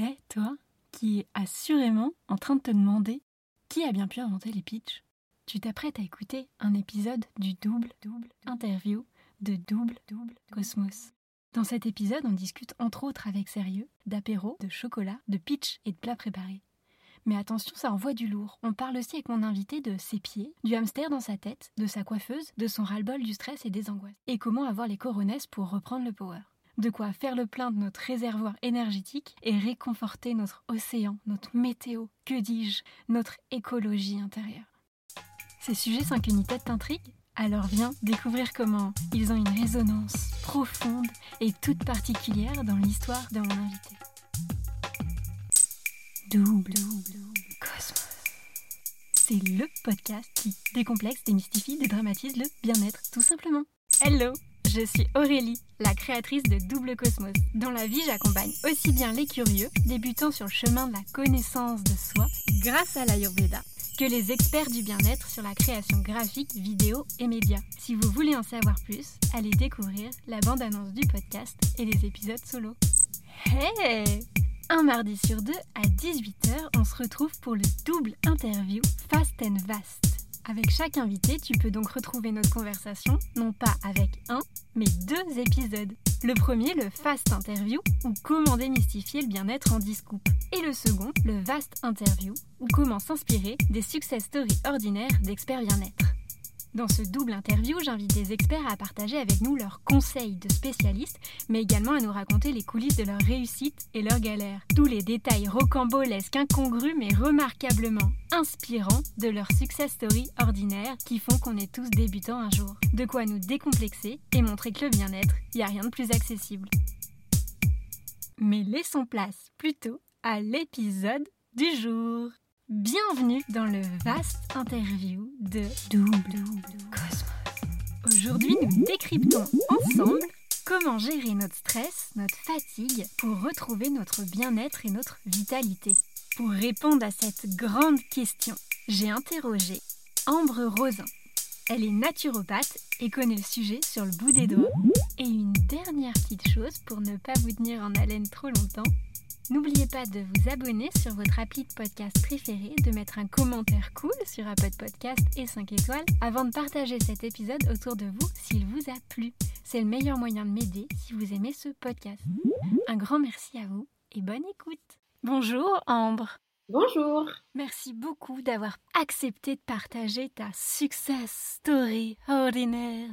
Eh, toi, qui es assurément en train de te demander qui a bien pu inventer les pitchs Tu t'apprêtes à écouter un épisode du double, double interview de Double, double Cosmos. Dans cet épisode, on discute entre autres avec sérieux d'apéro, de chocolat, de pitch et de plats préparés. Mais attention, ça envoie du lourd. On parle aussi avec mon invité de ses pieds, du hamster dans sa tête, de sa coiffeuse, de son ras-le-bol du stress et des angoisses. Et comment avoir les coronesses pour reprendre le power de quoi faire le plein de notre réservoir énergétique et réconforter notre océan, notre météo, que dis-je, notre écologie intérieure. Ces sujets sans qu'une tête t'intrigue Alors viens découvrir comment ils ont une résonance profonde et toute particulière dans l'histoire de mon invité. Double, double Cosmos. C'est le podcast qui décomplexe, démystifie, dédramatise le bien-être, tout simplement. Hello je suis Aurélie, la créatrice de Double Cosmos. Dans la vie, j'accompagne aussi bien les curieux, débutant sur le chemin de la connaissance de soi grâce à l'Ayurveda, que les experts du bien-être sur la création graphique, vidéo et médias. Si vous voulez en savoir plus, allez découvrir la bande-annonce du podcast et les épisodes solo. Hey Un mardi sur deux à 18h, on se retrouve pour le double interview Fast and Vast. Avec chaque invité, tu peux donc retrouver notre conversation, non pas avec un, mais deux épisodes. Le premier, le Fast Interview, ou comment démystifier le bien-être en 10 Et le second, le Vast Interview, ou comment s'inspirer des success stories ordinaires d'experts bien-être. Dans ce double interview, j'invite des experts à partager avec nous leurs conseils de spécialistes, mais également à nous raconter les coulisses de leur réussite et leurs galères. Tous les détails rocambolesques, incongrus, mais remarquablement inspirants de leur success story ordinaire qui font qu'on est tous débutants un jour. De quoi nous décomplexer et montrer que le bien-être, il n'y a rien de plus accessible. Mais laissons place plutôt à l'épisode du jour. Bienvenue dans le vaste interview de Double Cosmos. Aujourd'hui, nous décryptons ensemble comment gérer notre stress, notre fatigue pour retrouver notre bien-être et notre vitalité. Pour répondre à cette grande question, j'ai interrogé Ambre Rosin. Elle est naturopathe et connaît le sujet sur le bout des doigts. Et une dernière petite chose pour ne pas vous tenir en haleine trop longtemps, N'oubliez pas de vous abonner sur votre appli de podcast préféré, de mettre un commentaire cool sur Apple Podcast et 5 étoiles avant de partager cet épisode autour de vous s'il vous a plu. C'est le meilleur moyen de m'aider si vous aimez ce podcast. Un grand merci à vous et bonne écoute. Bonjour Ambre. Bonjour. Merci beaucoup d'avoir accepté de partager ta success story ordinaire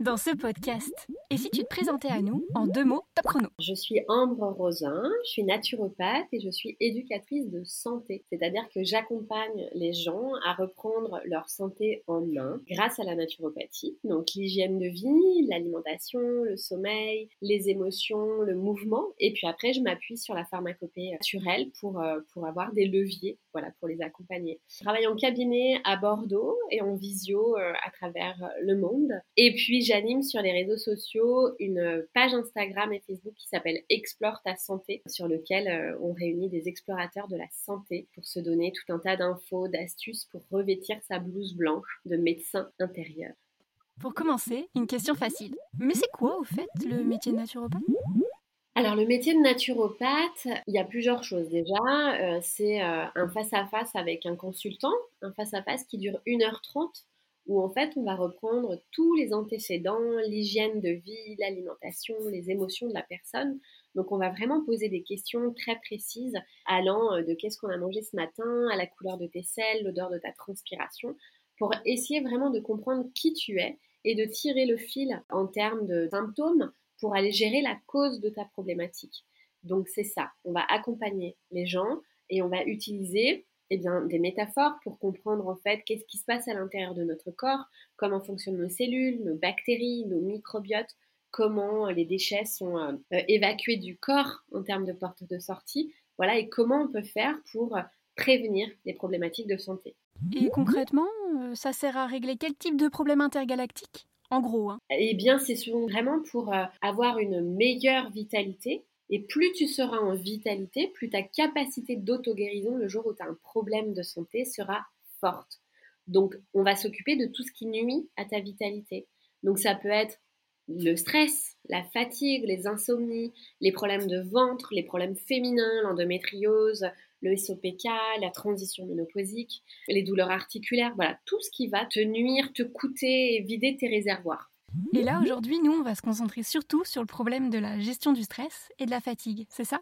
dans ce podcast. Et si tu te présentais à nous en deux mots, top chrono. Je suis Ambre Rosin, je suis naturopathe et je suis éducatrice de santé. C'est-à-dire que j'accompagne les gens à reprendre leur santé en main grâce à la naturopathie. Donc l'hygiène de vie, l'alimentation, le sommeil, les émotions, le mouvement. Et puis après, je m'appuie sur la pharmacopée naturelle pour, euh, pour avoir des leviers voilà, pour les accompagner. Je travaille en cabinet à Bordeaux et en visio euh, à travers euh, le monde. Et puis j'anime sur les réseaux sociaux une page Instagram et Facebook qui s'appelle Explore ta santé, sur lequel euh, on réunit des explorateurs de la santé pour se donner tout un tas d'infos, d'astuces pour revêtir sa blouse blanche de médecin intérieur. Pour commencer, une question facile. Mais c'est quoi au fait le métier de naturopathe? Alors le métier de naturopathe, il y a plusieurs choses déjà. Euh, c'est euh, un face-à-face avec un consultant, un face-à-face qui dure 1h30 où en fait on va reprendre tous les antécédents, l'hygiène de vie, l'alimentation, les émotions de la personne. Donc on va vraiment poser des questions très précises allant euh, de qu'est-ce qu'on a mangé ce matin, à la couleur de tes selles, l'odeur de ta transpiration, pour essayer vraiment de comprendre qui tu es et de tirer le fil en termes de symptômes pour aller gérer la cause de ta problématique. Donc c'est ça, on va accompagner les gens et on va utiliser eh bien, des métaphores pour comprendre en fait qu'est-ce qui se passe à l'intérieur de notre corps, comment fonctionnent nos cellules, nos bactéries, nos microbiotes, comment les déchets sont euh, évacués du corps en termes de porte de sortie, voilà, et comment on peut faire pour prévenir les problématiques de santé. Et concrètement, euh, ça sert à régler quel type de problème intergalactique? En gros. Hein. Eh bien, c'est vraiment pour euh, avoir une meilleure vitalité. Et plus tu seras en vitalité, plus ta capacité d'auto-guérison le jour où tu as un problème de santé sera forte. Donc, on va s'occuper de tout ce qui nuit à ta vitalité. Donc, ça peut être le stress, la fatigue, les insomnies, les problèmes de ventre, les problèmes féminins, l'endométriose, le SOPK, la transition ménopausique, les douleurs articulaires, voilà, tout ce qui va te nuire, te coûter vider tes réservoirs. Et là, aujourd'hui, nous, on va se concentrer surtout sur le problème de la gestion du stress et de la fatigue, c'est ça?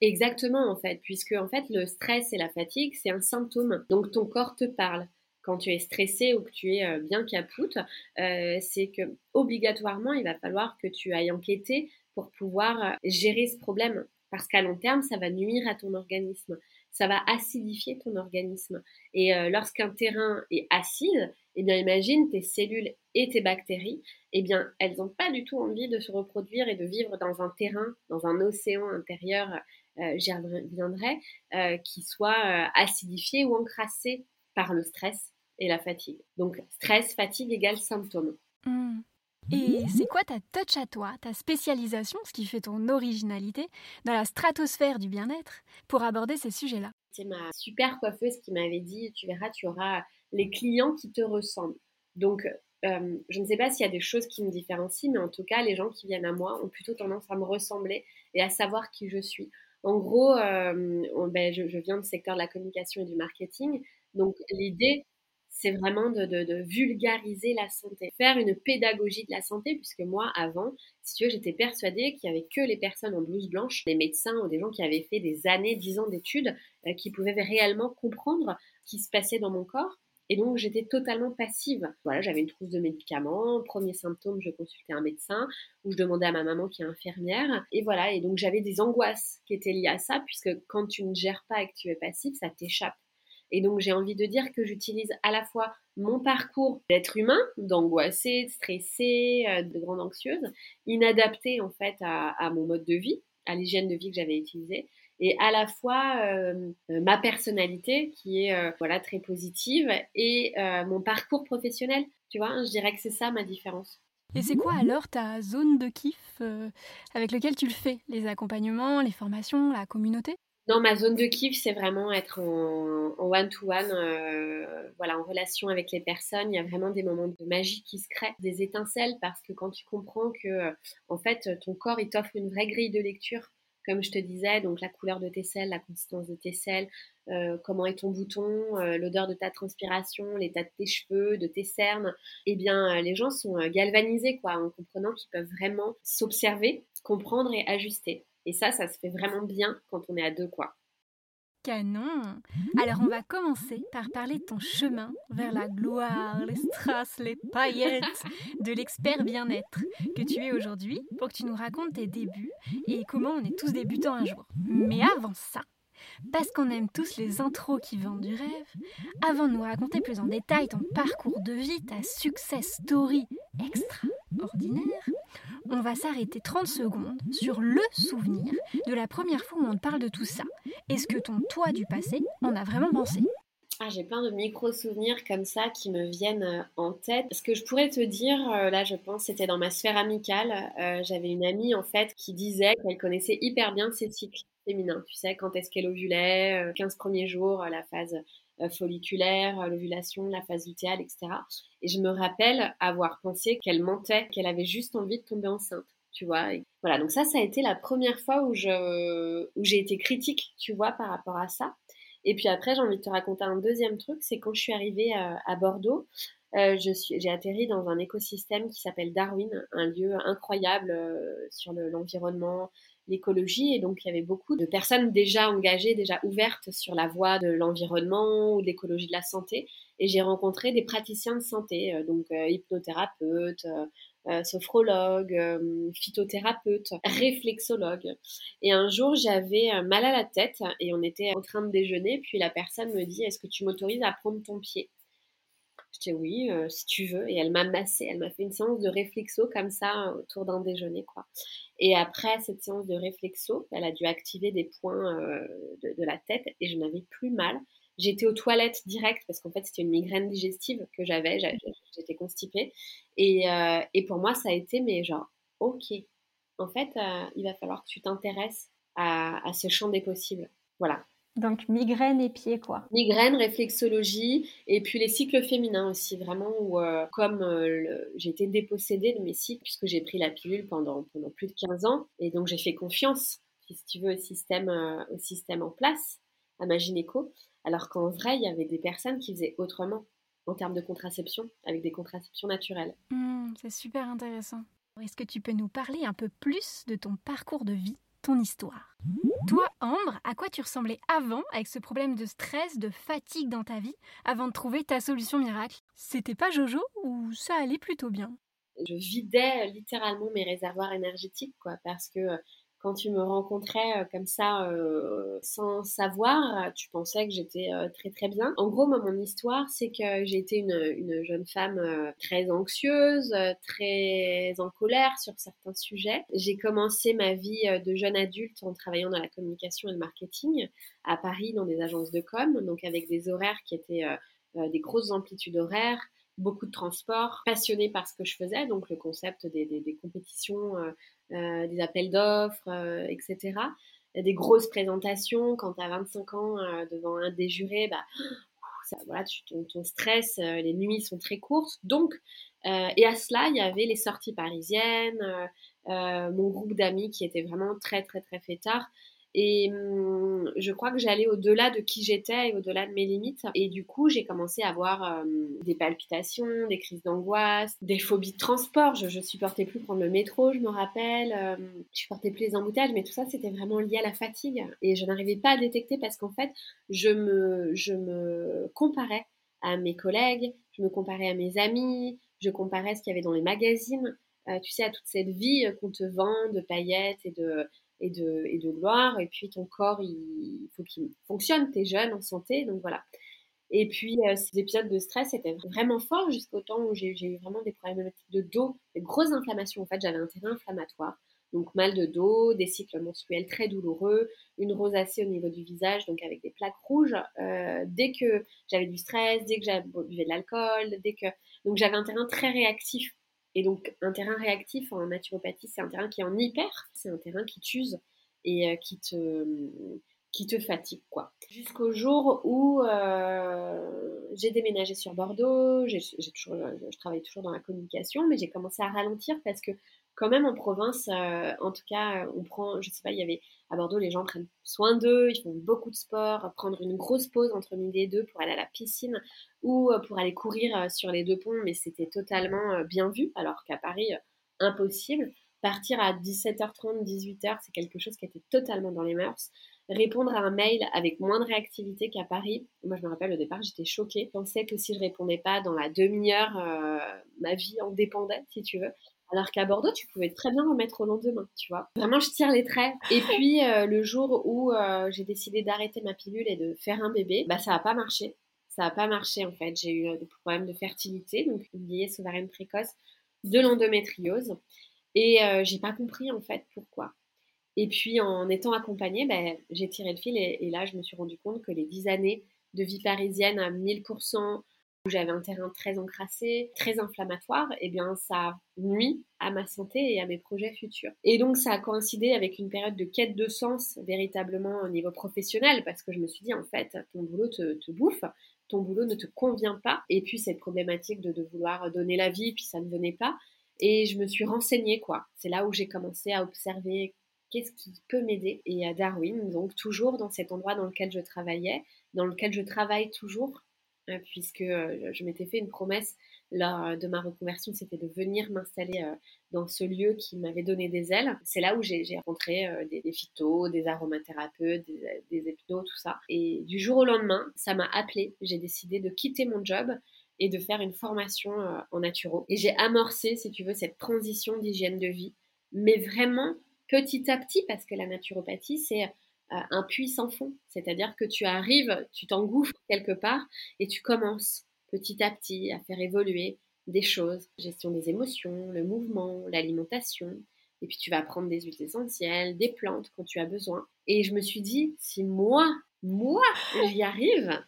Exactement, en fait, puisque en fait, le stress et la fatigue, c'est un symptôme. Donc, ton corps te parle. Quand tu es stressé ou que tu es euh, bien capoute, euh, c'est que obligatoirement, il va falloir que tu ailles enquêter pour pouvoir euh, gérer ce problème. Parce qu'à long terme, ça va nuire à ton organisme ça va acidifier ton organisme. Et lorsqu'un terrain est acide, eh bien imagine tes cellules et tes bactéries, eh bien elles n'ont pas du tout envie de se reproduire et de vivre dans un terrain, dans un océan intérieur, euh, j'y reviendrai, euh, qui soit euh, acidifié ou encrassé par le stress et la fatigue. Donc stress, fatigue égale symptômes. Mmh. Et c'est quoi ta touch à toi, ta spécialisation, ce qui fait ton originalité dans la stratosphère du bien-être pour aborder ces sujets-là? C'est ma super coiffeuse qui m'avait dit, tu verras, tu auras les clients qui te ressemblent. Donc, euh, je ne sais pas s'il y a des choses qui me différencient, mais en tout cas, les gens qui viennent à moi ont plutôt tendance à me ressembler et à savoir qui je suis. En gros, euh, ben, je, viens du secteur de la communication et du marketing. Donc, l'idée, c'est vraiment de, vulgariser la santé, faire une pédagogie de la santé, puisque moi, avant, si tu veux, j'étais persuadée qu'il n'y avait que les personnes en blouse blanche, les médecins ou des gens qui avaient fait des années, dix ans d'études, euh, qui pouvaient réellement comprendre ce qui se passait dans mon corps. Et donc, j'étais totalement passive. Voilà, j'avais une trousse de médicaments. Premier symptôme, je consultais un médecin ou je demandais à ma maman qui est infirmière. Et voilà, et donc j'avais des angoisses qui étaient liées à ça, puisque quand tu ne gères pas et que tu es passif, ça t'échappe. Et donc, j'ai envie de dire que j'utilise à la fois mon parcours d'être humain, d'angoissée, de stressée, euh, de grande anxieuse, inadapté en fait à, mon mode de vie, à l'hygiène de vie que j'avais utilisée, et à la fois euh, ma personnalité qui est euh, voilà très positive et mon parcours professionnel. Tu vois, je dirais que c'est ça ma différence. Et c'est quoi alors ta zone de kiff avec lequel tu le fais? Les accompagnements, les formations, la communauté? Non, ma zone de kiff, c'est vraiment être en one-to-one, euh, voilà, en relation avec les personnes. Il y a vraiment des moments de magie qui se créent, des étincelles, parce que quand tu comprends que, en fait, ton corps, il t'offre une vraie grille de lecture, comme je te disais, donc la couleur de tes selles, la consistance de tes selles, euh, comment est ton bouton, euh, l'odeur de ta transpiration, l'état de tes cheveux, de tes cernes, eh bien, les gens sont galvanisés, quoi, en comprenant qu'ils peuvent vraiment s'observer, comprendre et ajuster. Et ça, ça se fait vraiment bien quand on est à deux, quoi. Canon Alors on va commencer par parler de ton chemin vers la gloire, les strass, les paillettes de l'expert bien-être que tu es aujourd'hui pour que tu nous racontes tes débuts et comment on est tous débutants un jour. Mais avant ça, parce qu'on aime tous les intros qui vendent du rêve, avant de nous raconter plus en détail ton parcours de vie, ta success story extraordinaire, on va s'arrêter 30 secondes sur le souvenir de la première fois où on te parle de tout ça. Est-ce que ton toi du passé en a vraiment pensé? Ah, j'ai plein de micro-souvenirs comme ça qui me viennent euh, en tête. Ce que je pourrais te dire, euh, là je pense, c'était dans ma sphère amicale. Euh, j'avais une amie en fait qui disait qu'elle connaissait hyper bien ses cycles féminins. Tu sais, quand est-ce qu'elle ovulait, 15 premiers jours, la phase folliculaire, l'ovulation, la phase lutéale, etc. Et je me rappelle avoir pensé qu'elle mentait, qu'elle avait juste envie de tomber enceinte, tu vois. voilà, donc ça, ça a été la première fois où je, où j'ai été critique, tu vois, par rapport à ça. Et puis après, j'ai envie de te raconter un deuxième truc, c'est quand je suis arrivée à, Bordeaux, euh, j'ai atterri dans un écosystème qui s'appelle Darwin, un lieu incroyable euh, sur l'environnement, l'écologie. Et donc, il y avait beaucoup de personnes déjà engagées, déjà ouvertes sur la voie de l'environnement ou de l'écologie de la santé. Et j'ai rencontré des praticiens de santé, euh, donc hypnothérapeutes, euh, sophrologue, euh, phytothérapeute, réflexologue. Et un jour, j'avais euh, mal à la tête et on était en train de déjeuner. Puis la personne me dit Est-ce que tu m'autorises à prendre ton pied? Je dis Oui, si tu veux. Et elle m'a massé, elle m'a fait une séance de réflexo comme ça autour d'un déjeuner. quoi. Et après cette séance de réflexo, elle a dû activer des points de la tête et je n'avais plus mal. J'étais aux toilettes direct parce qu'en fait, c'était une migraine digestive que j'avais. J'étais constipée. Et, euh, et, pour moi, ça a été, mais genre, ok, en fait, euh, il va falloir que tu t'intéresses à, à, ce champ des possibles. Voilà. Donc migraine et pieds quoi. Migraine, réflexologie et puis les cycles féminins aussi vraiment où euh, comme euh, j'ai été dépossédée de mes cycles puisque j'ai pris la pilule pendant pendant plus de 15 ans et donc j'ai fait confiance si tu veux au système euh, au système en place à ma gynéco alors qu'en vrai il y avait des personnes qui faisaient autrement en termes de contraception avec des contraceptions naturelles. Mmh, c'est super intéressant. Est-ce que tu peux nous parler un peu plus de ton parcours de vie ton histoire? Toi, Ambre, à quoi tu ressemblais avant avec ce problème de stress, de fatigue dans ta vie, avant de trouver ta solution miracle? C'était pas Jojo ou ça allait plutôt bien? Je vidais littéralement mes réservoirs énergétiques, quoi, parce que quand tu me rencontrais euh, comme ça euh, sans savoir, tu pensais que j'étais euh, très très bien. En gros, moi, mon histoire, c'est que j'ai été une, une, jeune femme très anxieuse, très en colère sur certains sujets. J'ai commencé ma vie de jeune adulte en travaillant dans la communication et le marketing à Paris dans des agences de com, donc avec des horaires qui étaient des grosses amplitudes horaires beaucoup de transport, passionnée par ce que je faisais, donc le concept des, des, des compétitions euh, des appels d'offres, euh, etc. Des grosses présentations quand tu as 25 ans euh, devant un des jurés, bah, ça, voilà, tu, ton, ton, stress, les nuits sont très courtes. Donc, et à cela, il y avait les sorties parisiennes, mon groupe d'amis qui était vraiment très, très, très fêtard. Et hum, je crois que j'allais au-delà de qui j'étais et au-delà de mes limites. Et du coup, j'ai commencé à avoir hum, des palpitations, des crises d'angoisse, des phobies de transport. Je, ne supportais plus prendre le métro, je me rappelle. Je hum, je supportais plus les embouteillages, mais tout ça, c'était vraiment lié à la fatigue. Et je n'arrivais pas à détecter parce qu'en fait, je me, je me comparais à mes collègues, je me comparais à mes amis, je comparais ce qu'il y avait dans les magazines. Euh, tu sais, à toute cette vie qu'on te vend de paillettes et de, et de, gloire. Et puis ton corps, il faut qu'il fonctionne. Tu es jeune, en santé, donc voilà. Et puis euh, ces épisodes de stress étaient vraiment forts jusqu'au temps où j'ai eu vraiment des problématiques de dos, des grosses inflammations. En fait, j'avais un terrain inflammatoire. Donc mal de dos, des cycles menstruels très douloureux, une rosacée au niveau du visage, donc avec des plaques rouges. Euh, dès que j'avais du stress, dès que j'avais de l'alcool, dès que donc j'avais un terrain très réactif et donc, un terrain réactif en naturopathie, c'est un terrain qui est en hyper, c'est un terrain qui t'use et euh, qui, te, qui te fatigue, quoi. Jusqu'au jour où euh, j'ai déménagé sur Bordeaux, toujours, je travaille toujours dans la communication, mais j'ai commencé à ralentir parce que quand même en province, euh, en tout cas, on prend, je sais pas, il y avait à Bordeaux, les gens prennent soin d'eux, ils font beaucoup de sport, prendre une grosse pause entre midi et deux pour aller à la piscine ou euh, pour aller courir euh, sur les deux ponts, mais c'était totalement bien vu, alors qu'à Paris, impossible. Partir à 17h30, 18h, c'est quelque chose qui était totalement dans les mœurs. Répondre à un mail avec moins de réactivité qu'à Paris. Moi, je me rappelle au départ, j'étais choquée. Je pensais que si je répondais pas dans la demi-heure, ma vie en dépendait, si tu veux. Alors qu'à Bordeaux, tu pouvais très bien remettre au lendemain, tu vois. Vraiment, je tire les traits. Et puis, euh, le jour où euh, j'ai décidé d'arrêter ma pilule et de faire un bébé, bah, ça n'a pas marché. Ça n'a pas marché, en fait. J'ai eu euh, des problèmes de fertilité, donc une vieillesse ovarienne précoce, de l'endométriose. Et j'ai pas compris, en fait, pourquoi. Et puis, en étant accompagnée, bah, j'ai tiré le fil et, et, là, je me suis rendu compte que les 10 années de vie parisienne à 1000%, où j'avais un terrain très encrassé, très inflammatoire, et eh bien ça nuit à ma santé et à mes projets futurs. Et donc ça a coïncidé avec une période de quête de sens véritablement au niveau professionnel, parce que je me suis dit en fait, ton boulot te, bouffe, ton boulot ne te convient pas, et puis cette problématique de, de vouloir donner la vie, puis ça ne venait pas. Et je me suis renseignée, quoi. C'est là où j'ai commencé à observer qu'est-ce qui peut m'aider. Et à Darwin, donc toujours dans cet endroit dans lequel je travaillais, dans lequel je travaille toujours, puisque euh, je m'étais fait une promesse lors de ma reconversion, c'était de venir m'installer euh, dans ce lieu qui m'avait donné des ailes. C'est là où j'ai rencontré des, des phytos, des aromathérapeutes, des, des hypnos, tout ça. Et du jour au lendemain, ça m'a appelé. J'ai décidé de quitter mon job et de faire une formation en naturo. Et j'ai amorcé, si tu veux, cette transition d'hygiène de vie, mais vraiment petit à petit, parce que la naturopathie, c'est un puits sans fond. C'est-à-dire que tu arrives, tu t'engouffres quelque part et tu commences petit à petit à faire évoluer des choses, gestion des émotions, le mouvement, l'alimentation. Et puis tu vas prendre des huiles essentielles, des plantes quand tu as besoin. Et je me suis dit, si moi, moi, j'y arrive,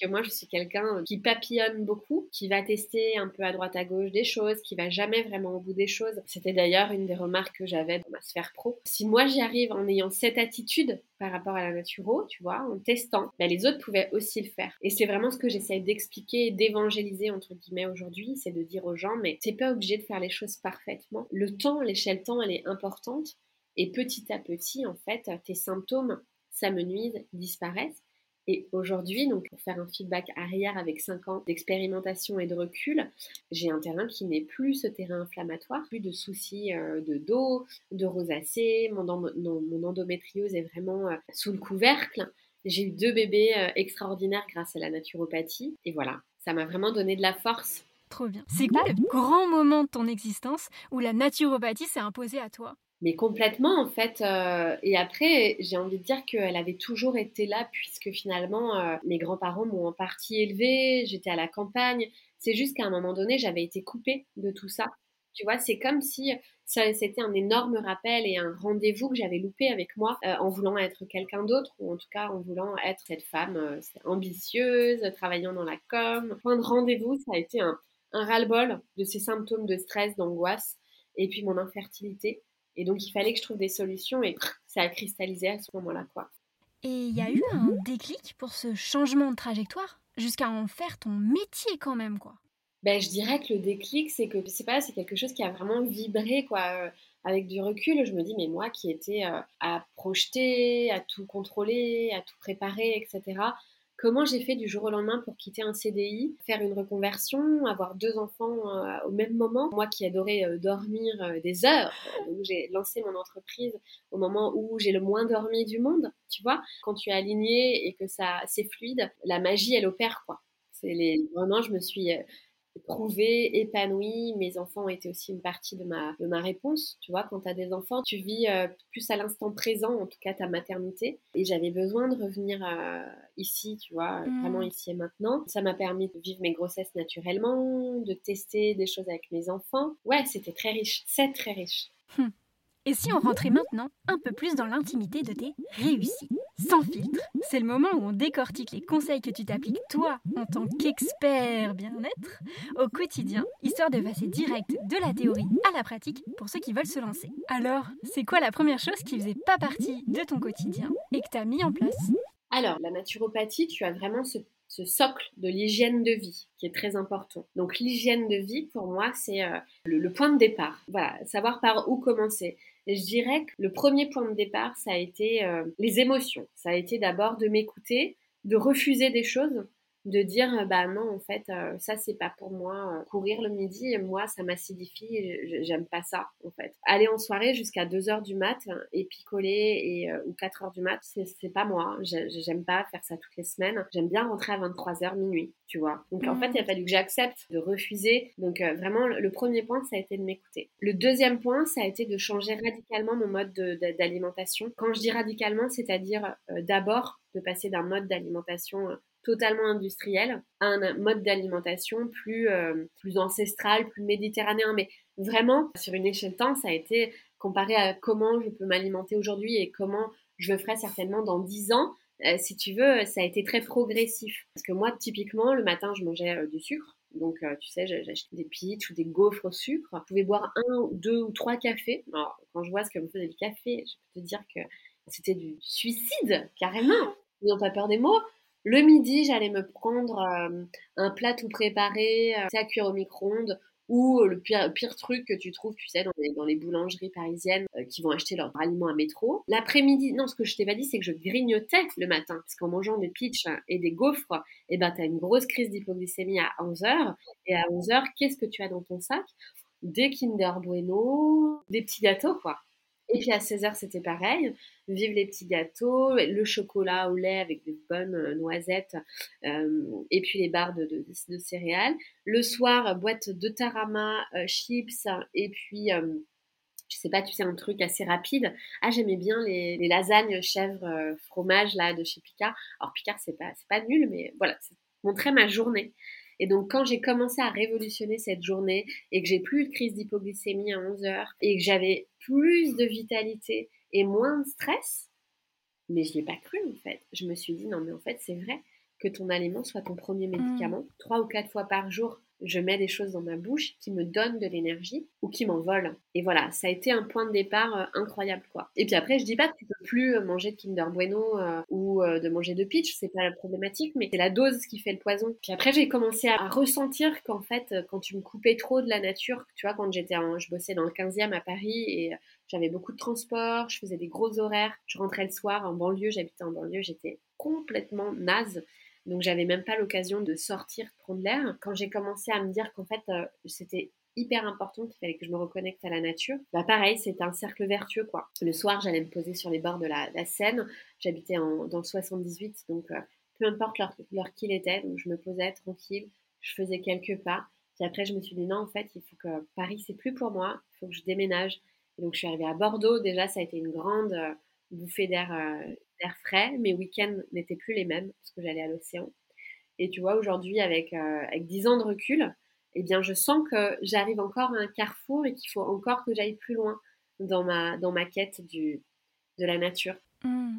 que moi, je suis quelqu'un qui papillonne beaucoup, qui va tester un peu à droite à gauche des choses, qui va jamais vraiment au bout des choses. C'était d'ailleurs une des remarques que j'avais dans ma sphère pro. Si moi j'y arrive en ayant cette attitude par rapport à la naturo, tu vois, en testant, ben, les autres pouvaient aussi le faire. Et c'est vraiment ce que j'essaye d'expliquer, d'évangéliser entre guillemets aujourd'hui, c'est de dire aux gens, mais t'es pas obligé de faire les choses parfaitement. Le temps, l'échelle temps, elle est importante. Et petit à petit, en fait, tes symptômes s'amenuisent, disparaissent. Et aujourd'hui, donc pour faire un feedback arrière avec 5 ans d'expérimentation et de recul, j'ai un terrain qui n'est plus ce terrain inflammatoire, plus de soucis euh, de dos, de rosacée, mon, mon endométriose est vraiment euh, sous le couvercle. J'ai eu deux bébés euh, extraordinaires grâce à la naturopathie. Et voilà, ça m'a vraiment donné de la force. Trop bien. C'est quoi le grand moment de ton existence où la naturopathie s'est imposée à toi? Mais complètement, en fait. Euh, et après, j'ai envie de dire qu'elle avait toujours été là, puisque finalement, euh, mes grands-parents m'ont en partie élevée, j'étais à la campagne. C'est juste qu'à un moment donné, j'avais été coupée de tout ça. Tu vois, c'est comme si c'était un énorme rappel et un rendez-vous que j'avais loupé avec moi euh, en voulant être quelqu'un d'autre, ou en tout cas en voulant être cette femme ambitieuse, travaillant dans la com. Point de rendez-vous, ça a été un, un ras-le-bol de ces symptômes de stress, d'angoisse, et puis mon infertilité. Et donc, il fallait que je trouve des solutions et ça a cristallisé à ce moment-là, quoi. Et il y a eu un déclic pour ce changement de trajectoire jusqu'à en faire ton métier quand même, quoi. Ben, je dirais que le déclic, c'est que, c'est pas, c'est quelque chose qui a vraiment vibré, quoi. Euh, avec du recul, je me dis, mais moi qui étais euh, à projeter, à tout contrôler, à tout préparer, etc., Comment j'ai fait du jour au lendemain pour quitter un CDI, faire une reconversion, avoir deux enfants euh, au même moment? Moi qui adorais euh, dormir euh, des heures, j'ai lancé mon entreprise au moment où j'ai le moins dormi du monde, tu vois? Quand tu es aligné et que ça c'est fluide, la magie elle opère quoi. C'est les vraiment je me suis prouvé, épanoui. Mes enfants ont été aussi une partie de ma, de ma réponse. Tu vois, quand tu as des enfants, tu vis euh, plus à l'instant présent, en tout cas ta maternité. Et j'avais besoin de revenir euh, ici, tu vois, mmh. vraiment ici et maintenant. Ça m'a permis de vivre mes grossesses naturellement, de tester des choses avec mes enfants. Ouais, c'était très riche. C'est très riche. Hum. Et si on rentrait maintenant un peu plus dans l'intimité de tes réussites? Sans filtre, c'est le moment où on décortique les conseils que tu t'appliques toi en tant qu'expert bien-être au quotidien, histoire de passer direct de la théorie à la pratique pour ceux qui veulent se lancer. Alors, c'est quoi la première chose qui faisait pas partie de ton quotidien et que tu as mis en place? Alors, la naturopathie, tu as vraiment ce socle de l'hygiène de vie qui est très important. Donc l'hygiène de vie, pour moi, c'est euh, le, point de départ. Savoir par où commencer. Et je dirais que le premier point de départ, ça a été euh, les émotions. Ça a été d'abord de m'écouter, de refuser des choses de dire euh, bah non en fait euh, ça c'est pas pour moi euh, courir le midi moi ça m'acidifie j'aime pas ça en fait. Aller en soirée jusqu'à 2 heures du mat et picoler et ou 4 heures du mat c'est pas moi j'aime pas faire ça toutes les semaines. J'aime bien rentrer à 23 heures minuit tu vois. Donc en fait il a mmh. fallu que j'accepte de refuser. Donc vraiment le premier point ça a été de m'écouter. Le deuxième point ça a été de changer radicalement mon mode d'alimentation. Quand je dis radicalement c'est-à-dire d'abord de passer d'un mode d'alimentation totalement industriel à un mode d'alimentation plus, euh, plus ancestral, plus méditerranéen. Mais vraiment, sur une échelle de temps, ça a été comparé à comment je peux m'alimenter aujourd'hui et comment je le ferai certainement dans 10 ans. Euh, si tu veux, ça a été très progressif. Parce que moi, typiquement, le matin, je mangeais euh, du sucre. Donc, tu sais, j'achetais des pitchs ou des gaufres au sucre. Je pouvais boire un, deux ou trois cafés. Alors, quand je vois ce que me faisait le café, je peux te dire que c'était du suicide, carrément. N'ayons pas peur des mots. Le midi, j'allais me prendre euh, un plat tout préparé, euh, à cuire au micro-ondes, ou euh, le pire, truc que tu trouves, tu sais, dans les, boulangeries parisiennes qui vont acheter leurs aliments à métro. L'après-midi, non, ce que je t'ai pas dit, c'est que je grignotais le matin, parce qu'en mangeant des pitchs et des gaufres, eh ben, tu as une grosse crise d'hypoglycémie à 11h. Et à 11h, qu'est-ce que tu as dans ton sac? Des Kinder Bueno, des petits gâteaux, quoi. Et puis à 16h, c'était pareil. Vive les petits gâteaux, le chocolat au lait avec des bonnes euh, noisettes, euh, et puis les barres de, céréales. Le soir, boîte de tarama, euh, chips, et puis, je sais pas, tu sais, un truc assez rapide. Ah, j'aimais bien les, les lasagnes chèvre fromage là de chez Picard. Alors Picard, c'est pas, c'est pas nul, mais voilà, ça montrait ma journée. Et donc, quand j'ai commencé à révolutionner cette journée et que j'ai plus de crise d'hypoglycémie à 11 heures et que j'avais plus de vitalité et moins de stress, mais je l'ai pas cru en fait. Je me suis dit non mais en fait c'est vrai que ton aliment soit ton premier médicament. Trois ou quatre fois par jour, je mets des choses dans ma bouche qui me donnent de l'énergie ou qui m'envolent. Et voilà, ça a été un point de départ euh, incroyable quoi. Et puis après, je dis pas que tu peux plus euh, manger de Kinder Bueno euh, ou de manger de peach, c'est pas la problématique, mais c'est la dose qui fait le poison. Puis après, j'ai commencé à ressentir qu'en fait, quand tu me coupais trop de la nature, tu vois, quand j'étais je bossais dans le 15e à Paris et j'avais beaucoup de transport, je faisais des gros horaires, je rentrais le soir en banlieue, j'habitais en banlieue, j'étais complètement naze. Donc j'avais même pas l'occasion de sortir, prendre l'air. Quand j'ai commencé à me dire qu'en fait euh, c'était hyper important qu'il fallait que je me reconnecte à la nature. Bah pareil, c'était un cercle vertueux quoi. Le soir, j'allais me poser sur les bords de la, Seine. J'habitais dans le 78, donc euh, peu importe l'heure qu'il était, donc je me posais tranquille, je faisais quelques pas. Puis après, je me suis dit non, en fait, il faut que Paris, c'est plus pour moi, il faut que je déménage. Et donc, je suis arrivée à Bordeaux. Déjà, ça a été une grande euh, bouffée d'air d'air frais. Mes week-ends n'étaient plus les mêmes parce que j'allais à l'océan. Et tu vois, aujourd'hui, avec, euh, avec 10 ans de recul, eh bien, je sens que j'arrive encore à un carrefour et qu'il faut encore que j'aille plus loin dans ma, dans ma quête du, de la nature. Hmm.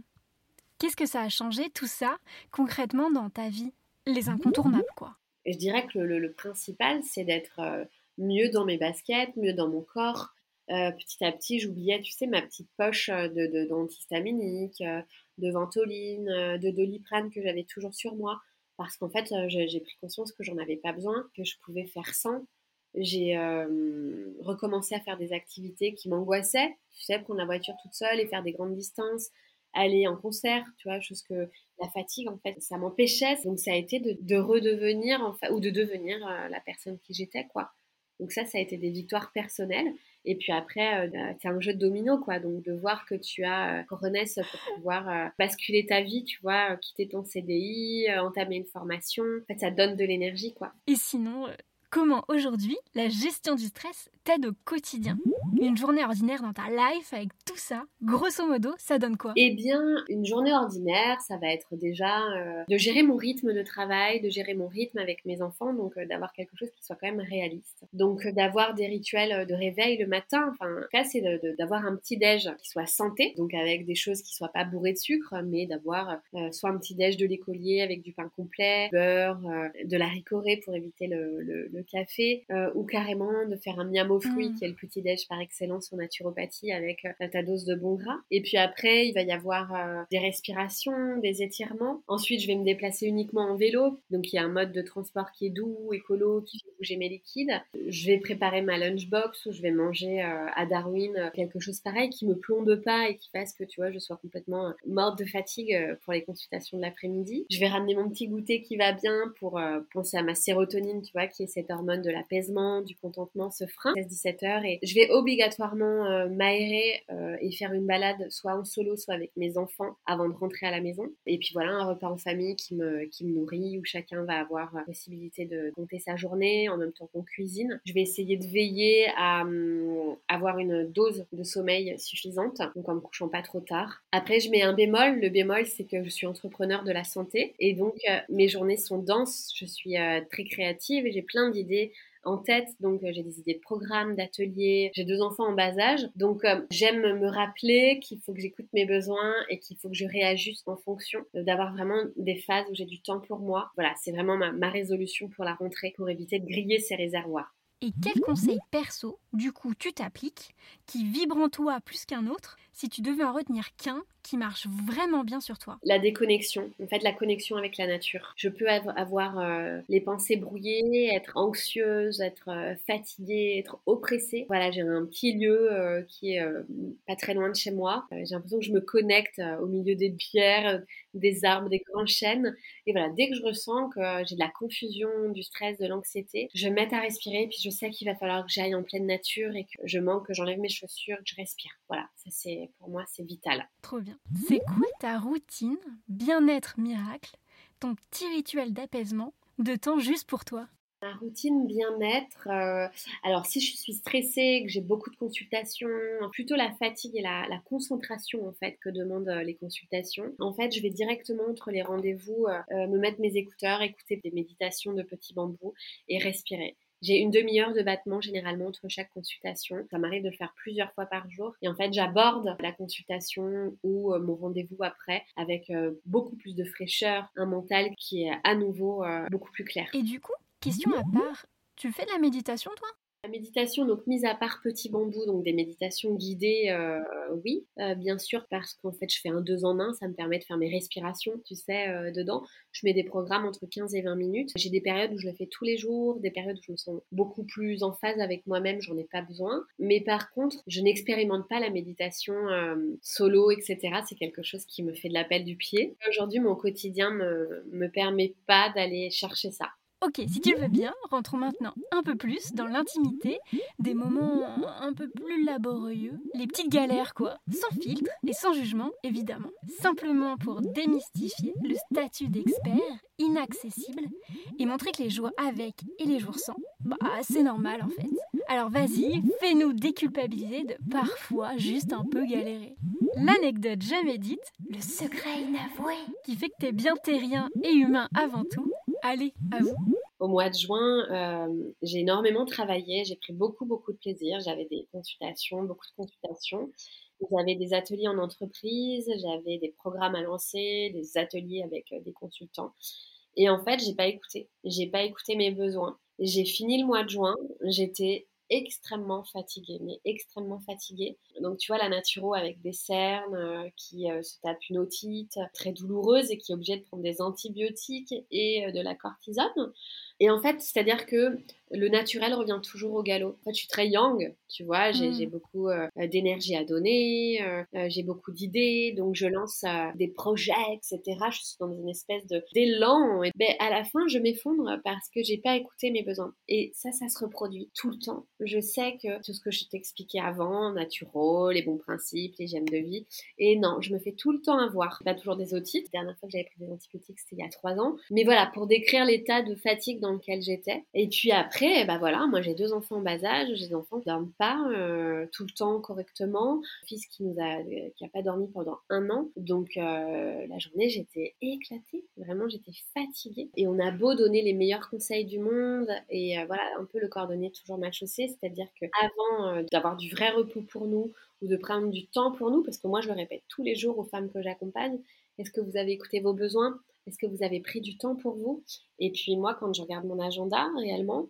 Qu'est-ce que ça a changé tout ça concrètement dans ta vie? Les incontournables, quoi. Et je dirais que le, le principal, c'est d'être euh, mieux dans mes baskets, mieux dans mon corps. Euh, petit à petit, j'oubliais, tu sais, ma petite poche de d'antihistaminique, de ventoline, euh, de doliprane que j'avais toujours sur moi parce qu'en fait, euh, j'ai pris conscience que j'en avais pas besoin, que je pouvais faire sans. J'ai euh, recommencé à faire des activités qui m'angoissaient, tu sais, prendre la voiture toute seule et faire des grandes distances, aller en concert, tu vois, chose que la fatigue, en fait, ça m'empêchait. Donc, ça a été de, redevenir, enfin, ou de devenir la personne qui j'étais, quoi. Donc, ça, ça a été des victoires personnelles. Et puis après, euh, bah, c'est un jeu de domino, quoi. Donc de voir que tu as euh, Coronès pour pouvoir euh, basculer ta vie, tu vois, quitter ton CDI, entamer une formation. En fait, ça donne de l'énergie, quoi. Et sinon, comment aujourd'hui la gestion du stress t'aide au quotidien? Une journée ordinaire dans ta life avec tout ça, grosso modo, ça donne quoi? Eh bien, une journée ordinaire, ça va être déjà euh, de gérer mon rythme de travail, de gérer mon rythme avec mes enfants, donc euh, d'avoir quelque chose qui soit quand même réaliste. Donc euh, d'avoir des rituels de réveil le matin, enfin, en tout cas, c'est d'avoir un petit déj qui soit santé, donc avec des choses qui soient pas bourrées de sucre, mais d'avoir soit un petit déj de l'écolier avec du pain complet, beurre, de la ricorée pour éviter le café ou carrément de faire un miam aux fruits mm. qui est le petit déj par excellence en naturopathie avec euh, ta dose de bon gras. Et puis après, il va y avoir euh, des respirations, des étirements. Ensuite, je vais me déplacer uniquement en vélo. Donc, il y a un mode de transport qui est doux, écolo, qui fait bouger mes liquides. Je vais préparer ma lunchbox ou je vais manger à Darwin quelque chose pareil qui me plombe pas et qui fasse que, tu vois, je sois complètement morte de fatigue pour les consultations de l'après-midi. Je vais ramener mon petit goûter qui va bien pour penser à ma sérotonine, tu vois, qui est cette hormone de l'apaisement, du contentement ce frein 16-17 heures et je vais obligatoirement euh, m'aérer euh, et faire une balade soit en solo soit avec mes enfants avant de rentrer à la maison et puis voilà un repas en famille qui me, qui me nourrit où chacun va avoir la possibilité de compter sa journée en même temps qu'on cuisine. Je vais essayer de veiller à hum, avoir une dose de sommeil suffisante donc en me couchant pas trop tard. Après je mets un bémol, le bémol c'est que je suis entrepreneur de la santé et donc euh, mes journées sont denses, je suis très créative et j'ai plein d'idées en tête. Donc, euh, j'ai des idées de programmes, d'ateliers. J'ai deux enfants en bas âge. Donc, euh, j'aime me rappeler qu'il faut que j'écoute mes besoins et qu'il faut que je réajuste en fonction d'avoir vraiment des phases où j'ai du temps pour moi. Voilà, c'est vraiment ma résolution pour la rentrée pour éviter de griller ces réservoirs. Et quels conseils perso, du coup, tu t'appliques, qui vibrent en toi plus qu'un autre, si tu devais en retenir qu'un qui marche vraiment bien sur toi La déconnexion, en fait, la connexion avec la nature. Je peux avoir euh, les pensées brouillées, être anxieuse, être euh, fatiguée, être oppressée. Voilà, j'ai un petit lieu euh, qui est pas très loin de chez moi. j'ai l'impression que je me connecte au milieu des pierres, des arbres, des grands chênes. Et voilà, dès que je ressens que j'ai de la confusion, du stress, de l'anxiété, je me mets à respirer, puis je sais qu'il va falloir que j'aille en pleine nature et que je manque, que j'enlève mes chaussures, que je respire. Voilà, ça c'est pour moi c'est vital. Trop bien. C'est quoi ta routine, bien-être miracle, ton petit rituel d'apaisement, de temps juste pour toi? Ma routine bien-être, euh, alors si je suis stressée, que j'ai beaucoup de consultations, plutôt la fatigue et la, concentration en fait que demandent euh, les consultations. En fait, je vais directement entre les rendez-vous euh, me mettre mes écouteurs, écouter des méditations de petits bambous et respirer J'ai une demi-heure de battement généralement entre chaque consultation. Ça m'arrive de le faire plusieurs fois par jour. Et en fait, j'aborde la consultation ou euh, mon rendez-vous après avec euh, beaucoup plus de fraîcheur, un mental qui est à nouveau euh, beaucoup plus clair. Et du coup, question à part, tu fais de la méditation toi? La méditation, donc mise à part petit bambou, donc des méditations guidées, euh, oui, euh, bien sûr, parce qu'en fait je fais un deux en un, ça me permet de faire mes respirations, tu sais, euh, dedans. Je mets des programmes entre 15 et 20 minutes. J'ai des périodes où je le fais tous les jours, des périodes où je me sens beaucoup plus en phase avec moi-même, j'en ai pas besoin. Mais par contre, je n'expérimente pas la méditation solo, etc. C'est quelque chose qui me fait de l'appel du pied. Aujourd'hui, mon quotidien me, me permet pas d'aller chercher ça. Ok, si tu le veux bien, rentrons maintenant un peu plus dans l'intimité, des moments un peu plus laborieux, les petites galères quoi, sans filtre et sans jugement évidemment, simplement pour démystifier le statut d'expert inaccessible et montrer que les jours avec et les jours sans, bah c'est normal en fait. Alors vas-y, fais-nous déculpabiliser de parfois juste un peu galérer. L'anecdote jamais dite, le secret inavoué, qui fait que t'es bien terrien et humain avant tout, Allez, à vous. Au mois de juin, euh, j'ai énormément travaillé, j'ai pris beaucoup, beaucoup de plaisir. J'avais des consultations, beaucoup de consultations. J'avais des ateliers en entreprise, j'avais des programmes à lancer, des ateliers avec euh, des consultants. Et en fait, j'ai pas écouté. J'ai pas écouté mes besoins. J'ai fini le mois de juin, j'étais extrêmement fatiguée, mais extrêmement fatiguée. Donc tu vois la naturo avec des cernes euh, qui se tape une otite très douloureuse et qui est obligée de prendre des antibiotiques et de la cortisone. Et en fait, c'est-à-dire que le naturel revient toujours au galop. En fait, je suis très young, tu vois, j'ai mm. beaucoup euh, d'énergie à donner, euh, euh, j'ai beaucoup d'idées, donc je lance des projets, etc. Je suis dans une espèce d'élan. Et ben, à la fin, je m'effondre parce que j'ai pas écouté mes besoins. Et ça, ça se reproduit tout le temps. Je sais que tout ce que je t'expliquais avant, naturel, les bons principes, les gemmes de vie, et non, je me fais tout le temps avoir. Pas toujours des otites. La dernière fois que j'avais pris des antibiotiques, c'était il y a trois ans. Mais voilà, pour décrire l'état de fatigue dans lequel j'étais. Et puis après, bah voilà, moi j'ai deux enfants en bas âge, j'ai des enfants qui dorment pas euh, tout le temps correctement, un fils qui nous a qui a pas dormi pendant un an, donc euh, la journée j'étais éclatée, vraiment j'étais fatiguée. Et on a beau donner les meilleurs conseils du monde et euh, voilà un peu le cordonnier toujours mal chaussé, c'est-à-dire que avant d'avoir du vrai repos pour nous ou de prendre du temps pour nous, parce que moi je le répète tous les jours aux femmes que j'accompagne, est-ce que vous avez écouté vos besoins? Est-ce que vous avez pris du temps pour vous? Et puis moi, quand je regarde mon agenda réellement,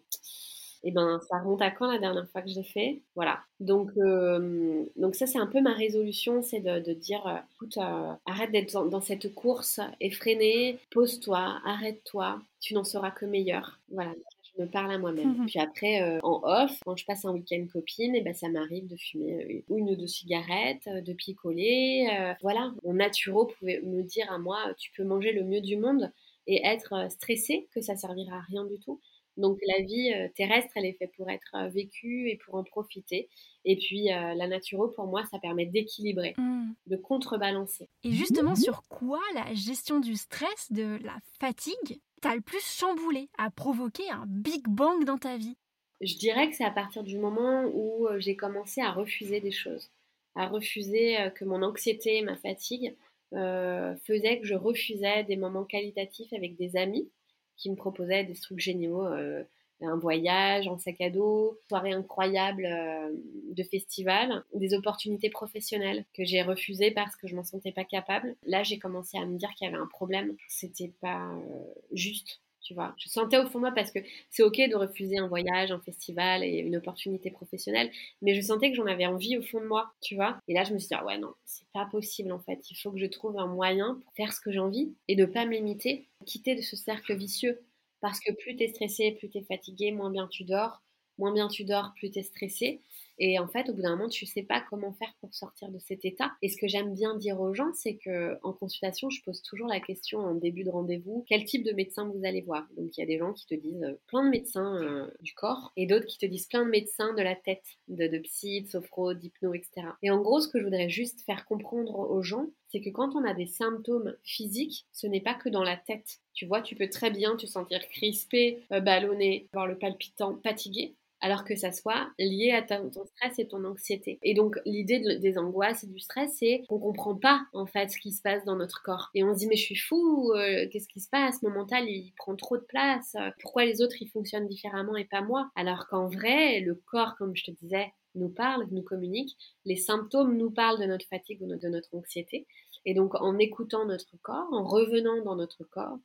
eh ben, ça remonte à quand la dernière fois que je l'ai fait? Voilà. Donc, euh, donc ça, c'est un peu ma résolution, c'est de, dire, euh, écoute, euh, arrête d'être dans, dans, cette course effrénée, pose-toi, arrête-toi, tu n'en seras que meilleur. Voilà me parle à moi-même. Mmh Puis après, euh, en off, quand je passe un week-end copine, et eh ben, ça m'arrive de fumer euh, une ou deux cigarettes, euh, de picoler. voilà, mon naturo pouvait me dire à moi, tu peux manger le mieux du monde et être stressé, que ça servira à rien du tout. Donc la vie terrestre, elle est faite pour être vécue et pour en profiter. Et puis la naturo, pour moi, ça permet d'équilibrer, mmh. de contrebalancer. Et justement, sur quoi la gestion du stress, de la fatigue, t'as le plus chamboulé, a provoqué un big bang dans ta vie? Je dirais que c'est à partir du moment où j'ai commencé à refuser des choses, à refuser que mon anxiété, ma fatigue euh, faisaient que je refusais des moments qualitatifs avec des amis qui me proposaient des trucs géniaux, euh, un voyage en sac à dos, soirée incroyable euh, de festival, des opportunités professionnelles que j'ai refusées parce que je m'en sentais pas capable. Là, j'ai commencé à me dire qu'il y avait un problème, c'était pas euh, juste tu vois. Je sentais au fond de moi parce que c'est ok de refuser un voyage, un festival et une opportunité professionnelle, mais je sentais que j'en avais envie au fond de moi, tu vois. Et là, je me suis dit, ah ouais, non, c'est pas possible en fait. Il faut que je trouve un moyen pour faire ce que j'ai envie et ne pas m'imiter, quitter de ce cercle vicieux. Parce que plus tu es stressé, plus tu es fatigué, moins bien tu dors. Moins bien tu dors, plus tu es stressé. Et en fait, au bout d'un moment, tu sais pas comment faire pour sortir de cet état. Et ce que j'aime bien dire aux gens, c'est que en consultation, je pose toujours la question en début de rendez-vous quel type de médecin vous allez voir? Donc il y a des gens qui te disent euh, plein de médecins euh, du corps et d'autres qui te disent plein de médecins de la tête, de, de psy, de sophro, d'hypno, etc. Et en gros, ce que je voudrais juste faire comprendre aux gens, c'est que quand on a des symptômes physiques, ce n'est pas que dans la tête. Tu vois, tu peux très bien te sentir crispé, euh, ballonné, avoir le palpitant, fatigué alors que ça soit lié à ton, stress et ton anxiété. Et donc l'idée des angoisses et du stress, c'est qu'on comprend pas en fait ce qui se passe dans notre corps. Et on se dit mais je suis fou, euh, qu'est-ce qui se passe? Mon mental il prend trop de place. Pourquoi les autres ils fonctionnent différemment et pas moi? Alors qu'en vrai, le corps, comme je te disais, nous parle, nous communique. Les symptômes nous parlent de notre fatigue ou de notre anxiété. Et donc en écoutant notre corps, en revenant dans notre corps,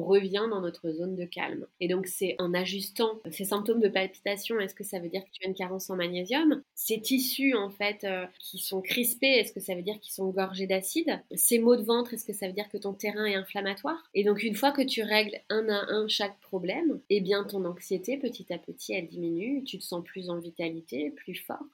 revient dans notre zone de calme. Et donc, c'est en ajustant ces symptômes de palpitation, est-ce que ça veut dire que tu as une carence en magnésium? Ces tissus, en fait, euh, qui sont crispés, est-ce que ça veut dire qu'ils sont gorgés d'acide? Ces maux de ventre, est-ce que ça veut dire que ton terrain est inflammatoire? Et donc, une fois que tu règles un à un chaque problème, eh bien, ton anxiété, petit à petit, elle diminue, tu te sens plus en vitalité, plus fort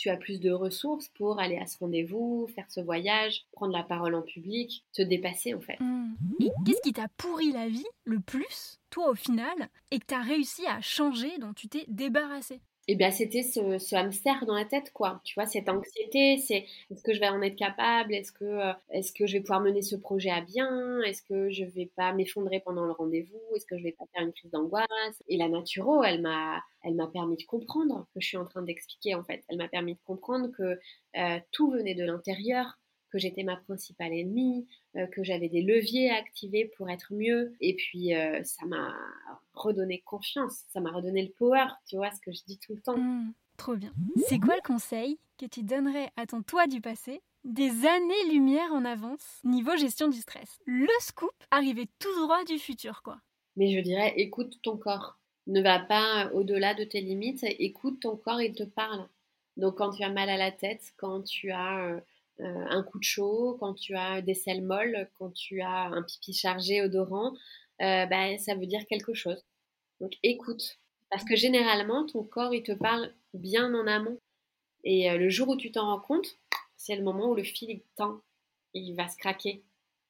tu as plus de ressources pour aller à ce rendez-vous, faire ce voyage, prendre la parole en public, te dépasser en fait. Mmh. Et qu'est-ce qui t'a pourri la vie le plus, toi au final, et que tu as réussi à changer, dont tu t'es débarrassé et bien c'était ce, hamster dans la tête quoi. Tu vois cette anxiété c'est est-ce que je vais en être capable? Est-ce que euh, est-ce que je vais pouvoir mener ce projet à bien? Est-ce que je vais pas m'effondrer pendant le rendez-vous? Est-ce que je vais pas faire une crise d'angoisse? Et la naturo elle m'a elle m'a permis de comprendre que je suis en train d'expliquer en fait. Elle m'a permis de comprendre que euh, tout venait de l'intérieur que j'étais ma principale ennemie, euh, que j'avais des leviers à activer pour être mieux. Et puis, euh, ça m'a redonné confiance, ça m'a redonné le power, tu vois, ce que je dis tout le temps. Mmh, trop bien. C'est quoi le conseil que tu donnerais à ton toi du passé des années-lumière en avance niveau gestion du stress? Le scoop arrivé tout droit du futur, quoi. Mais je dirais, écoute ton corps. Ne va pas au-delà de tes limites, écoute ton corps, il te parle. Donc quand tu as mal à la tête, quand tu as euh, un coup de chaud, quand tu as des selles molles, quand tu as un pipi chargé odorant, euh, bah, ça veut dire quelque chose. Donc écoute, parce que généralement ton corps il te parle bien en amont. Et euh, le jour où tu t'en rends compte, c'est le moment où le fil il tend, il va se craquer,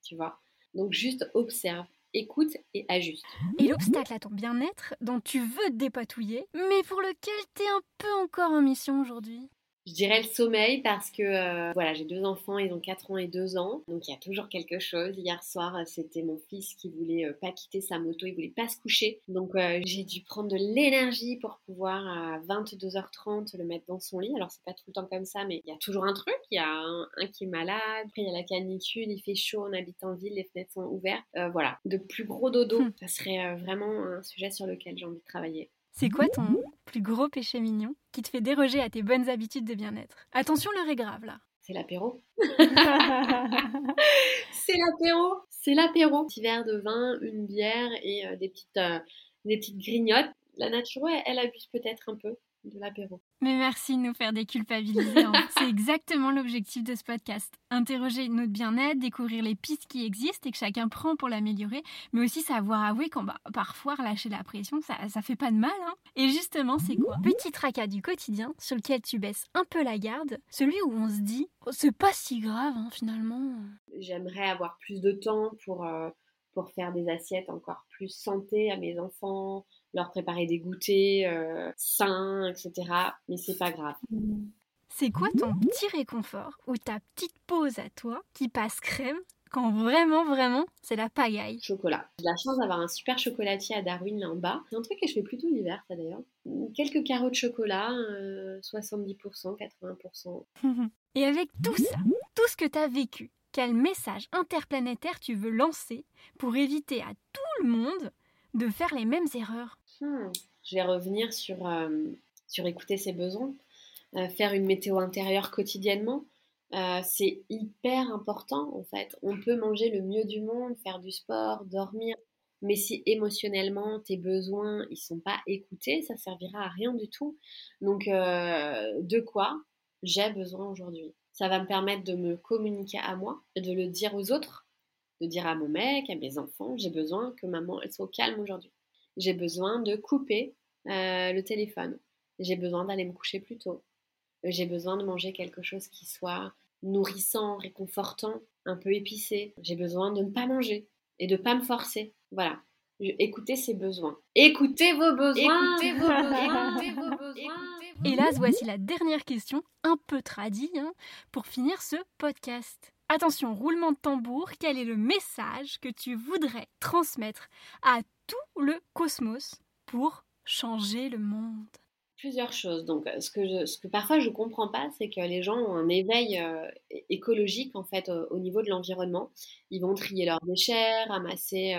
tu vois. Donc juste observe, écoute et ajuste. Et l'obstacle à ton bien-être dont tu veux te dépatouiller, mais pour lequel tu es un peu encore en mission aujourd'hui? Je dirais le sommeil parce que euh, voilà, j'ai deux enfants, ils ont 4 ans et 2 ans, donc il y a toujours quelque chose. Hier soir, c'était mon fils qui voulait euh, pas quitter sa moto, il voulait pas se coucher, donc euh, j'ai dû prendre de l'énergie pour pouvoir à 22h30 le mettre dans son lit. Alors c'est pas tout le temps comme ça, mais il y a toujours un truc. Il y a un, qui est malade, après il y a la canicule, il fait chaud, on habite en ville, les fenêtres sont ouvertes. voilà, de plus gros dodo, hmm. ça serait vraiment un sujet sur lequel j'ai envie de travailler. C'est quoi ton plus gros péché mignon qui te fait déroger à tes bonnes habitudes de bien-être Attention, l'heure est grave là. C'est l'apéro. c'est l'apéro. C'est l'apéro. Petit verre de vin, une bière et euh, des, petites, euh, des petites grignotes. La nature, elle abuse peut-être un peu de l'apéro. Mais merci de nous faire déculpabiliser. Hein. C'est exactement l'objectif de ce podcast. Interroger notre bien-être, découvrir les pistes qui existent et que chacun prend pour l'améliorer, mais aussi savoir avouer quand bah, parfois relâcher la pression, ça, ça fait pas de mal. Hein. Et justement, c'est quoi? Petit tracas du quotidien sur lequel tu baisses un peu la garde, celui où on se dit, oh, c'est pas si grave hein, finalement. J'aimerais avoir plus de temps pour, euh, pour faire des assiettes encore plus santé à mes enfants, leur préparer des goûters euh, sains, etc. Mais c'est pas grave. C'est quoi ton petit réconfort ou ta petite pause à toi qui passe crème quand vraiment, vraiment, c'est la pagaille? Chocolat. J'ai la chance d'avoir un super chocolatier à Darwin là en bas. C'est un truc que je fais plutôt l'hiver, ça d'ailleurs. Quelques carreaux de chocolat, 70%, euh, 80%. Et avec tout ça, tout ce que tu as vécu, quel message interplanétaire tu veux lancer pour éviter à tout le monde de faire les mêmes erreurs Hmm. Je vais revenir sur, euh, sur écouter ses besoins. Euh, faire une météo intérieure quotidiennement, euh, c'est hyper important en fait. On peut manger le mieux du monde, faire du sport, dormir, mais si émotionnellement tes besoins ils sont pas écoutés, ça servira à rien du tout. Donc de quoi j'ai besoin aujourd'hui? Ça va me permettre de me communiquer à moi, de le dire aux autres, de dire à mon mec, à mes enfants, j'ai besoin que maman elle soit au calme aujourd'hui j'ai besoin de couper euh, le téléphone. J'ai besoin d'aller me coucher plus tôt. J'ai besoin de manger quelque chose qui soit nourrissant, réconfortant, un peu épicé. J'ai besoin de ne pas manger et de ne pas me forcer. Voilà. Écoutez ses besoins. Écoutez vos besoins. Écoutez vos besoins. Écoutez vos besoins. Hélas, voici la dernière question, un peu tradie, hein, pour finir ce podcast. Attention, roulement de tambour, quel est le message que tu voudrais transmettre à tout le cosmos pour changer le monde? Plusieurs choses. Donc, ce que, ce que parfois je ne comprends pas, c'est que les gens ont un éveil écologique en fait au, niveau de l'environnement. Ils vont trier leurs déchets, ramasser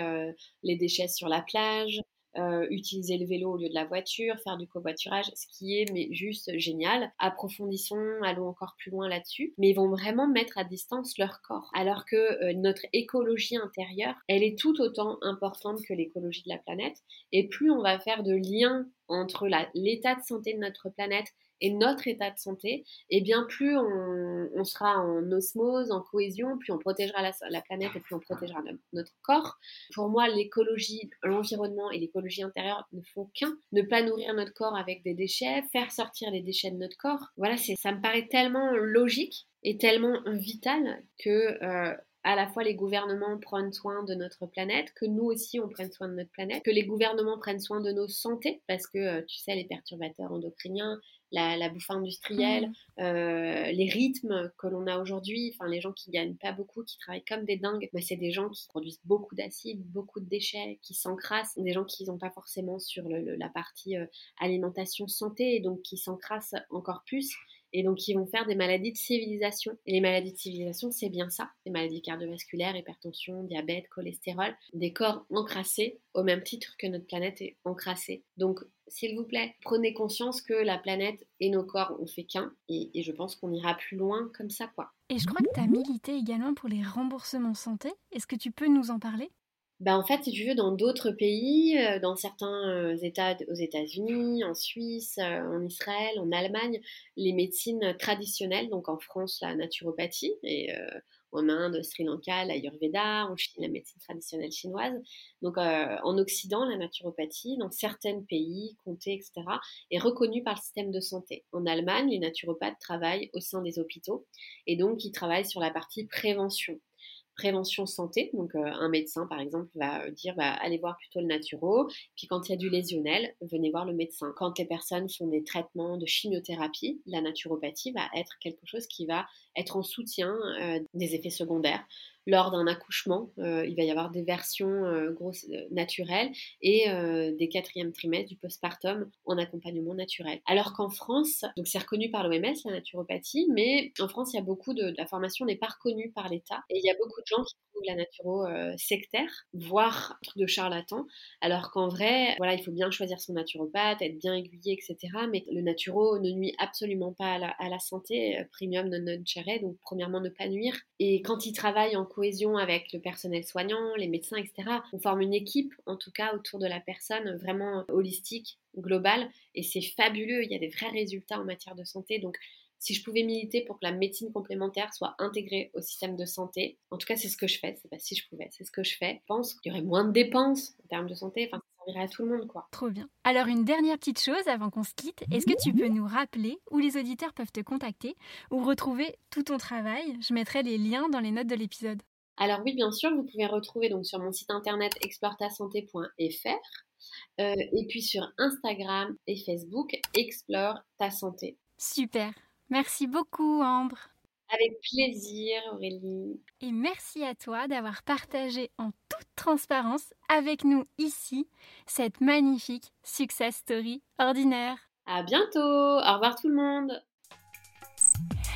les déchets sur la plage, euh, utiliser le vélo au lieu de la voiture, faire du covoiturage, ce qui est mais juste génial. Approfondissons, allons encore plus loin là-dessus. Mais ils vont vraiment mettre à distance leur corps, alors que euh, notre écologie intérieure, elle est tout autant importante que l'écologie de la planète. Et plus on va faire de liens entre l'état de santé de notre planète et notre état de santé, et eh bien plus on, sera en osmose, en cohésion, plus on protégera la, planète et plus on protégera notre, corps. Pour moi, l'écologie, l'environnement et l'écologie intérieure ne font qu'un. Ne pas nourrir notre corps avec des déchets, faire sortir les déchets de notre corps. Voilà, ça me paraît tellement logique et tellement vital que euh, à la fois les gouvernements prennent soin de notre planète, que nous aussi on prenne soin de notre planète, que les gouvernements prennent soin de nos santé, parce que euh, tu sais, les perturbateurs endocriniens, la, bouffe industrielle, mmh. euh, les rythmes que l'on a aujourd'hui, enfin les gens qui gagnent pas beaucoup, qui travaillent comme des dingues, mais c'est des gens qui produisent beaucoup d'acides, beaucoup de déchets, qui s'encrassent, des gens qui n'ont pas forcément sur la partie euh, alimentation santé, et donc qui s'encrassent encore plus et donc ils vont faire des maladies de civilisation. Et les maladies de civilisation, c'est bien ça, des maladies cardiovasculaires, hypertension, diabète, cholestérol, des corps encrassés au même titre que notre planète est encrassée. Donc s'il vous plaît, prenez conscience que la planète et nos corps ont fait qu'un, et, et, je pense qu'on ira plus loin comme ça, quoi. Et je crois que tu as milité également pour les remboursements santé. Est-ce que tu peux nous en parler? Bah, en fait, si tu veux, dans d'autres pays, euh, dans certains euh, États aux États-Unis, en Suisse, euh, en Israël, en Allemagne, les médecines traditionnelles, donc en France, la naturopathie, et en Inde, Sri Lanka, l'Ayurveda, en Chine, la médecine traditionnelle chinoise. Donc en Occident, la naturopathie, dans certains pays, comtés, etc., est reconnue par le système de santé. En Allemagne, les naturopathes travaillent au sein des hôpitaux et donc ils travaillent sur la partie prévention prévention santé. Donc, euh, un médecin, par exemple, va euh, dire bah, allez voir plutôt le naturo. Puis, quand il y a du lésionnel, venez voir le médecin. Quand les personnes font des traitements de chimiothérapie, la naturopathie va être quelque chose qui va être en soutien euh, des effets secondaires lors d'un accouchement, euh, il va y avoir des versions euh, grosses, euh, naturelles et des quatrièmes trimestres du postpartum en accompagnement naturel. Alors qu'en France, donc c'est reconnu par l'OMS, la naturopathie, mais en France, il y a beaucoup de, la formation n'est pas reconnue par l'État et il y a beaucoup de gens qui trouvent la naturo sectaire, voire truc de charlatan, alors qu'en vrai, voilà, il faut bien choisir son naturopathe, être bien aiguillé, etc. Mais le naturo ne nuit absolument pas à la, santé, premium non non donc premièrement ne pas nuire. Et quand il travaille en cohésion avec le personnel soignant, les médecins, etc. On forme une équipe, en tout cas, autour de la personne vraiment holistique, globale, et c'est fabuleux. Il y a des vrais résultats en matière de santé. Donc, si je pouvais militer pour que la médecine complémentaire soit intégrée au système de santé, en tout cas, c'est ce que je fais. C'est pas si je pouvais, c'est ce que je fais. Je pense qu'il y aurait moins de dépenses en termes de santé. Servirait à tout le monde, quoi. Trop bien. Alors, une dernière petite chose avant qu'on se quitte. Est-ce que tu peux nous rappeler où les auditeurs peuvent te contacter ou retrouver tout ton travail? Je mettrai les liens dans les notes de l'épisode. Alors oui, bien sûr, vous pouvez retrouver donc sur mon site internet exploretasante.fr euh, et puis sur Instagram et Facebook, Explore ta santé. Super. Merci beaucoup, Ambre. Avec plaisir, Aurélie. Et merci à toi d'avoir partagé en toute transparence avec nous ici cette magnifique success story ordinaire. À bientôt. Au revoir tout le monde.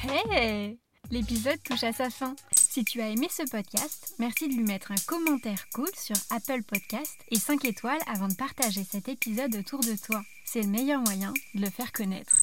Hey L'épisode touche à sa fin. Si tu as aimé ce podcast, merci de lui mettre un commentaire cool sur Apple Podcast et 5 étoiles avant de partager cet épisode autour de toi. C'est le meilleur moyen de le faire connaître.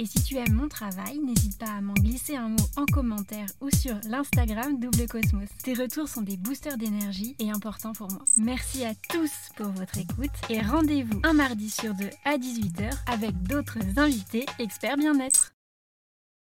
Et si tu aimes mon travail, n'hésite pas à m'en glisser un mot en commentaire ou sur l'Instagram Double Cosmos. Tes retours sont des boosters d'énergie et importants pour moi. Merci à tous pour votre écoute et rendez-vous un mardi sur deux à 18h avec d'autres invités experts bien-être.